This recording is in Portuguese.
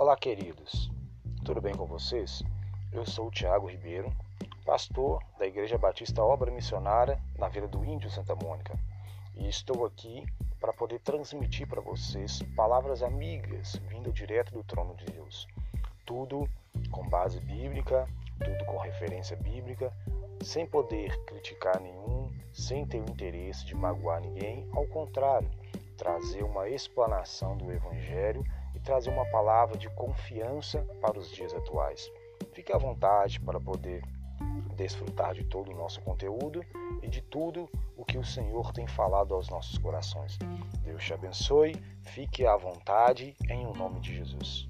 Olá, queridos. Tudo bem com vocês? Eu sou o Tiago Ribeiro, pastor da Igreja Batista Obra Missionária na Vila do Índio Santa Mônica, e estou aqui para poder transmitir para vocês palavras amigas vindo direto do trono de Deus. Tudo com base bíblica, tudo com referência bíblica, sem poder criticar nenhum, sem ter o interesse de magoar ninguém, ao contrário, trazer uma explanação do Evangelho e trazer uma palavra de confiança para os dias atuais. Fique à vontade para poder desfrutar de todo o nosso conteúdo e de tudo o que o Senhor tem falado aos nossos corações. Deus te abençoe, fique à vontade em o nome de Jesus.